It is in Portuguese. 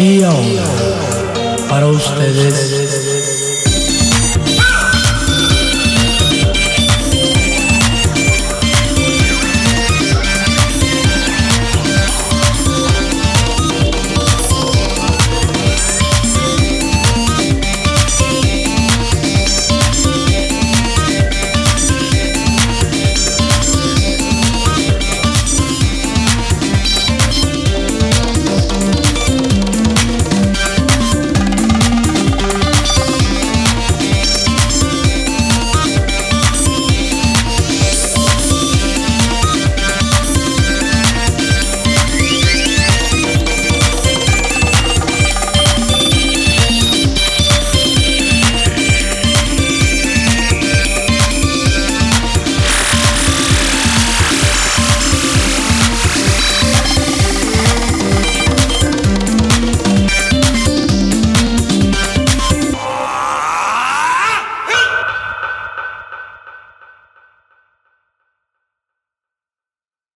Y ahora, para ustedes,